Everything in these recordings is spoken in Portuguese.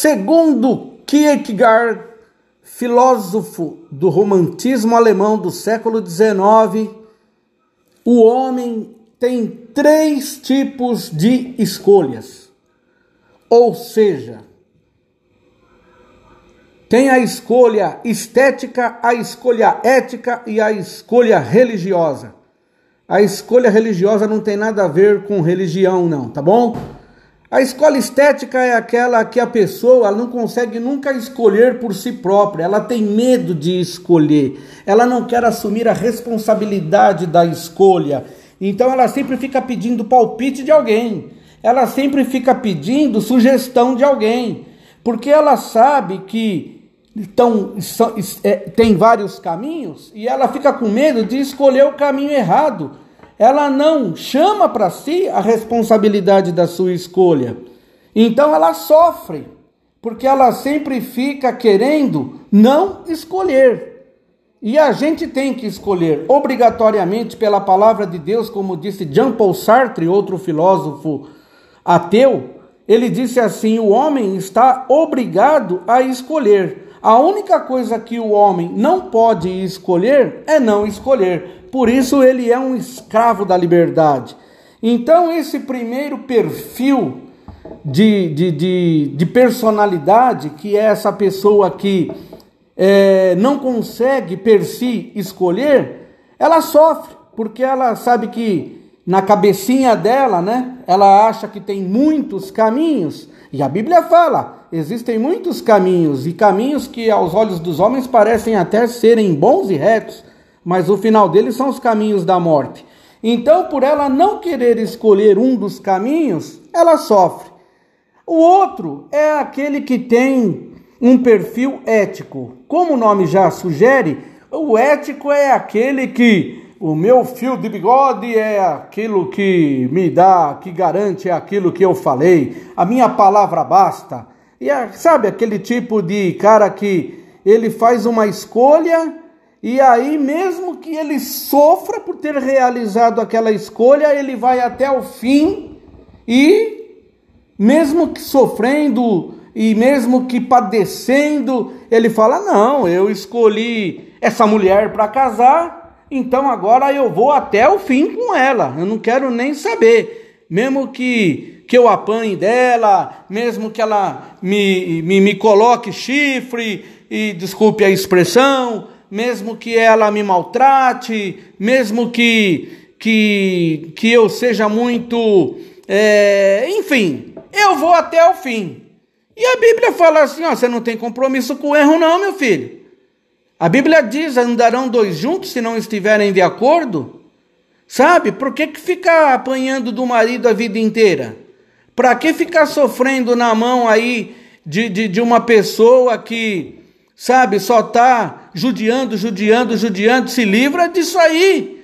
Segundo Kierkegaard, filósofo do romantismo alemão do século XIX, o homem tem três tipos de escolhas. Ou seja, tem a escolha estética, a escolha ética e a escolha religiosa. A escolha religiosa não tem nada a ver com religião, não, tá bom? A escolha estética é aquela que a pessoa não consegue nunca escolher por si própria, ela tem medo de escolher, ela não quer assumir a responsabilidade da escolha, então ela sempre fica pedindo palpite de alguém, ela sempre fica pedindo sugestão de alguém, porque ela sabe que então, tem vários caminhos e ela fica com medo de escolher o caminho errado ela não chama para si a responsabilidade da sua escolha. Então ela sofre, porque ela sempre fica querendo não escolher. E a gente tem que escolher obrigatoriamente pela palavra de Deus, como disse Jean Paul Sartre, outro filósofo ateu. Ele disse assim: o homem está obrigado a escolher. A única coisa que o homem não pode escolher é não escolher por isso ele é um escravo da liberdade. Então, esse primeiro perfil de, de, de, de personalidade, que é essa pessoa que é, não consegue per si escolher, ela sofre, porque ela sabe que na cabecinha dela, né, ela acha que tem muitos caminhos, e a Bíblia fala: existem muitos caminhos, e caminhos que aos olhos dos homens parecem até serem bons e retos, mas o final deles são os caminhos da morte. Então, por ela não querer escolher um dos caminhos, ela sofre. O outro é aquele que tem um perfil ético. Como o nome já sugere, o ético é aquele que o meu fio de bigode é aquilo que me dá, que garante aquilo que eu falei, a minha palavra basta. E é, sabe aquele tipo de cara que ele faz uma escolha e aí, mesmo que ele sofra por ter realizado aquela escolha, ele vai até o fim e, mesmo que sofrendo e mesmo que padecendo, ele fala: Não, eu escolhi essa mulher para casar, então agora eu vou até o fim com ela, eu não quero nem saber, mesmo que, que eu apanhe dela, mesmo que ela me, me, me coloque chifre, e desculpe a expressão mesmo que ela me maltrate, mesmo que, que, que eu seja muito. É, enfim, eu vou até o fim. E a Bíblia fala assim: ó, você não tem compromisso com o erro, não, meu filho. A Bíblia diz: andarão dois juntos se não estiverem de acordo. Sabe? Por que, que ficar apanhando do marido a vida inteira? Para que ficar sofrendo na mão aí de, de, de uma pessoa que sabe, só está judiando, judiando, judiando, se livra disso aí.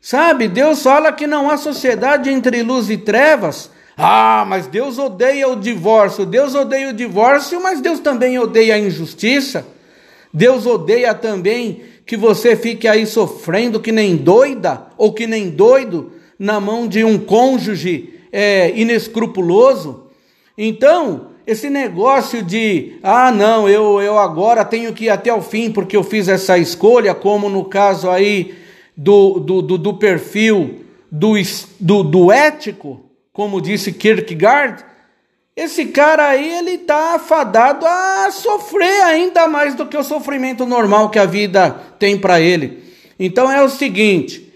Sabe, Deus fala que não há sociedade entre luz e trevas. Ah, mas Deus odeia o divórcio. Deus odeia o divórcio, mas Deus também odeia a injustiça. Deus odeia também que você fique aí sofrendo que nem doida ou que nem doido na mão de um cônjuge é, inescrupuloso. Então, esse negócio de, ah, não, eu, eu agora tenho que ir até o fim porque eu fiz essa escolha, como no caso aí do, do, do, do perfil do, do, do ético, como disse Kierkegaard, esse cara aí ele está afadado a sofrer ainda mais do que o sofrimento normal que a vida tem para ele. Então é o seguinte: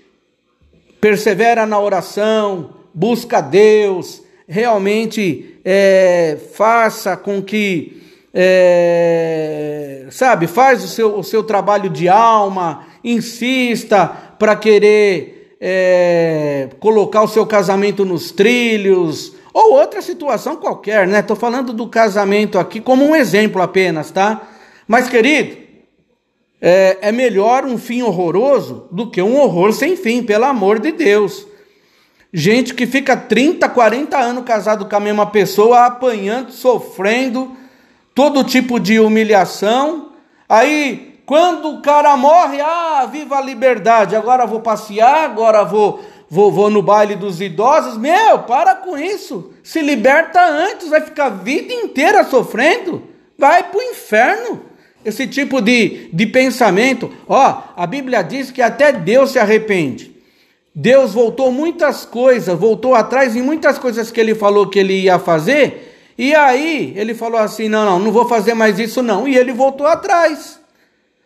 persevera na oração, busca Deus, realmente é, faça com que, é, sabe, faz o seu, o seu trabalho de alma, insista para querer é, colocar o seu casamento nos trilhos, ou outra situação qualquer, né? Estou falando do casamento aqui como um exemplo apenas, tá? Mas, querido, é, é melhor um fim horroroso do que um horror sem fim, pelo amor de Deus. Gente que fica 30, 40 anos casado com a mesma pessoa, apanhando, sofrendo todo tipo de humilhação. Aí, quando o cara morre, ah, viva a liberdade, agora vou passear, agora vou vou, vou no baile dos idosos. Meu, para com isso. Se liberta antes, vai ficar a vida inteira sofrendo. Vai para o inferno. Esse tipo de, de pensamento. Ó, a Bíblia diz que até Deus se arrepende. Deus voltou muitas coisas, voltou atrás em muitas coisas que ele falou que ele ia fazer. E aí ele falou assim: não, não, não vou fazer mais isso não. E ele voltou atrás.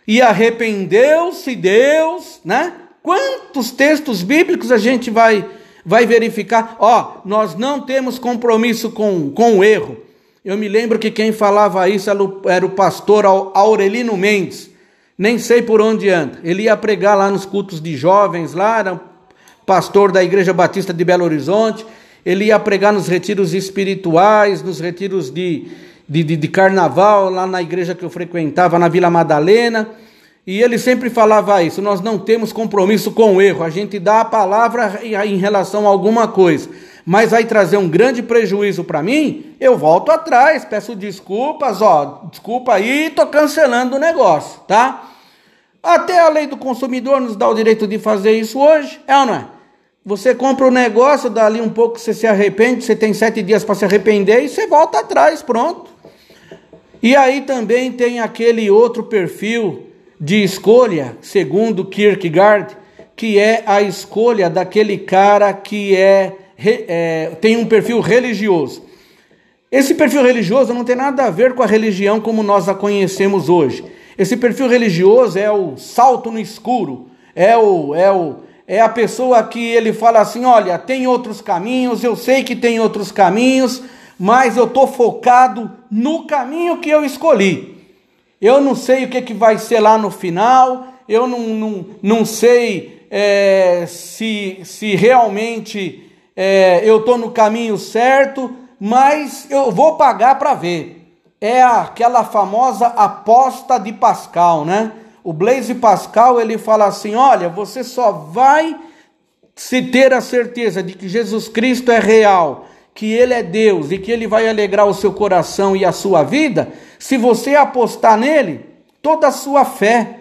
E arrependeu-se Deus, né? Quantos textos bíblicos a gente vai, vai verificar? Ó, nós não temos compromisso com, com o erro. Eu me lembro que quem falava isso era o pastor Aurelino Mendes. Nem sei por onde anda. Ele ia pregar lá nos cultos de jovens, lá, era pastor da Igreja Batista de Belo Horizonte. Ele ia pregar nos retiros espirituais, nos retiros de, de, de, de carnaval, lá na igreja que eu frequentava, na Vila Madalena. E ele sempre falava isso: nós não temos compromisso com o erro, a gente dá a palavra em relação a alguma coisa, mas vai trazer um grande prejuízo para mim, eu volto atrás, peço desculpas, ó, desculpa aí, estou cancelando o negócio, tá? Até a lei do consumidor nos dá o direito de fazer isso hoje, é ou não é? Você compra um negócio, dali um pouco você se arrepende, você tem sete dias para se arrepender e você volta atrás, pronto. E aí também tem aquele outro perfil de escolha, segundo Kierkegaard, que é a escolha daquele cara que é, é, tem um perfil religioso. Esse perfil religioso não tem nada a ver com a religião como nós a conhecemos hoje. Esse perfil religioso é o salto no escuro, é o, é o é a pessoa que ele fala assim: olha, tem outros caminhos, eu sei que tem outros caminhos, mas eu estou focado no caminho que eu escolhi. Eu não sei o que, que vai ser lá no final, eu não, não, não sei é, se, se realmente é, eu estou no caminho certo, mas eu vou pagar para ver. É aquela famosa aposta de Pascal, né? O Blaise Pascal ele fala assim: olha, você só vai se ter a certeza de que Jesus Cristo é real, que Ele é Deus e que Ele vai alegrar o seu coração e a sua vida, se você apostar nele, toda a sua fé,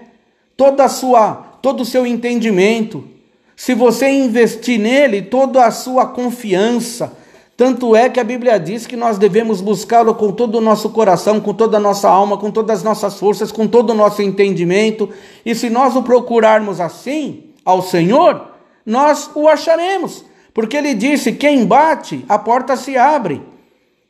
toda a sua, todo o seu entendimento, se você investir nele, toda a sua confiança, tanto é que a Bíblia diz que nós devemos buscá-lo com todo o nosso coração, com toda a nossa alma, com todas as nossas forças, com todo o nosso entendimento. E se nós o procurarmos assim ao Senhor, nós o acharemos. Porque ele disse: quem bate, a porta se abre.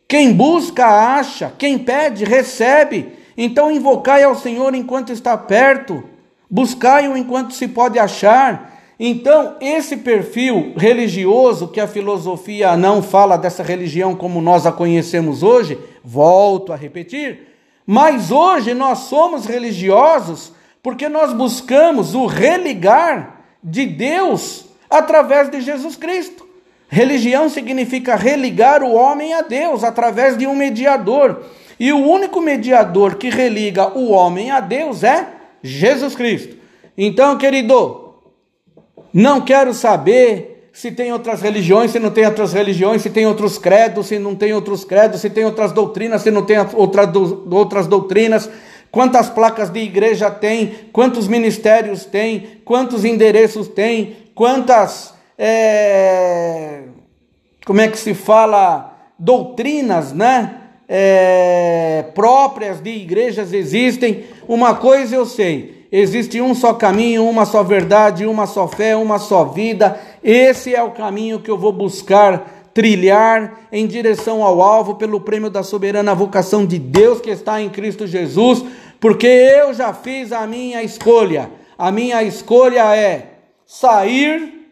Quem busca, acha. Quem pede, recebe. Então invocai ao Senhor enquanto está perto. Buscai-o enquanto se pode achar. Então, esse perfil religioso, que a filosofia não fala dessa religião como nós a conhecemos hoje, volto a repetir, mas hoje nós somos religiosos porque nós buscamos o religar de Deus através de Jesus Cristo. Religião significa religar o homem a Deus através de um mediador. E o único mediador que religa o homem a Deus é Jesus Cristo. Então, querido, não quero saber se tem outras religiões, se não tem outras religiões, se tem outros credos, se não tem outros credos, se tem outras doutrinas, se não tem outra, outras doutrinas, quantas placas de igreja tem, quantos ministérios tem, quantos endereços tem, quantas é, como é que se fala, doutrinas, né? É, próprias de igrejas existem. Uma coisa eu sei: existe um só caminho, uma só verdade, uma só fé, uma só vida. Esse é o caminho que eu vou buscar trilhar em direção ao alvo pelo prêmio da soberana vocação de Deus que está em Cristo Jesus, porque eu já fiz a minha escolha. A minha escolha é sair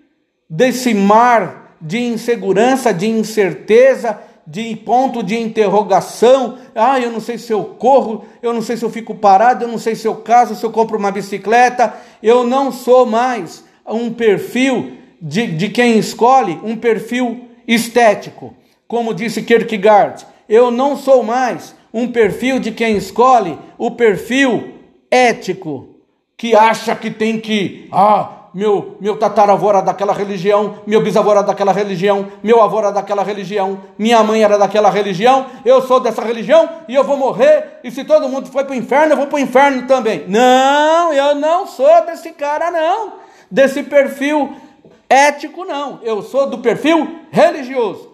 desse mar de insegurança, de incerteza, de ponto de interrogação. Ah, eu não sei se eu corro, eu não sei se eu fico parado, eu não sei se eu caso, se eu compro uma bicicleta. Eu não sou mais um perfil de, de quem escolhe um perfil estético, como disse Kierkegaard. Eu não sou mais um perfil de quem escolhe o perfil ético, que acha que tem que, ah, meu, meu tataravô era daquela religião, meu bisavô era daquela religião, meu avô era daquela religião, minha mãe era daquela religião, eu sou dessa religião e eu vou morrer, e se todo mundo foi para o inferno, eu vou para o inferno também. Não, eu não sou desse cara, não, desse perfil Ético não, eu sou do perfil religioso.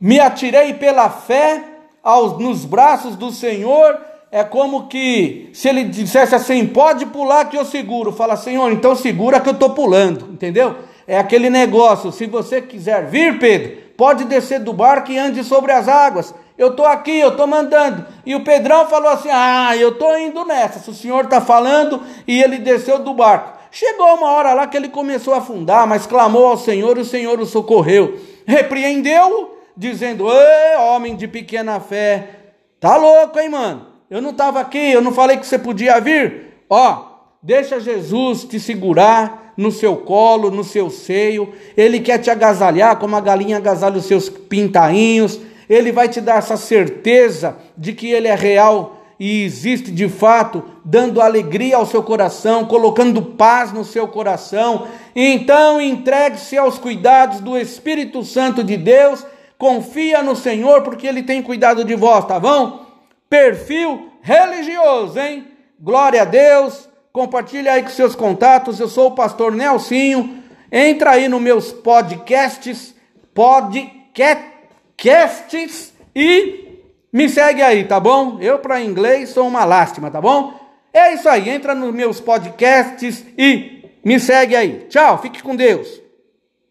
Me atirei pela fé aos, nos braços do Senhor. É como que se ele dissesse assim: pode pular que eu seguro. Fala, Senhor, então segura que eu estou pulando, entendeu? É aquele negócio: se você quiser vir, Pedro, pode descer do barco e ande sobre as águas. Eu estou aqui, eu estou mandando. E o Pedrão falou assim: ah, eu estou indo nessa. Se o senhor está falando, e ele desceu do barco. Chegou uma hora lá que ele começou a afundar, mas clamou ao Senhor e o Senhor o socorreu. Repreendeu-o, dizendo: Ê, homem de pequena fé, tá louco, hein, mano? Eu não estava aqui, eu não falei que você podia vir. Ó, deixa Jesus te segurar no seu colo, no seu seio. Ele quer te agasalhar como a galinha agasalha os seus pintainhos. Ele vai te dar essa certeza de que ele é real e existe de fato, dando alegria ao seu coração, colocando paz no seu coração. Então entregue-se aos cuidados do Espírito Santo de Deus, confia no Senhor, porque Ele tem cuidado de vós, tá bom? Perfil religioso, hein? Glória a Deus. Compartilha aí com seus contatos. Eu sou o pastor Nelsinho. Entra aí nos meus podcasts, podcasts e me segue aí, tá bom? Eu para inglês sou uma lástima, tá bom? É isso aí, entra nos meus podcasts e me segue aí. Tchau, fique com Deus.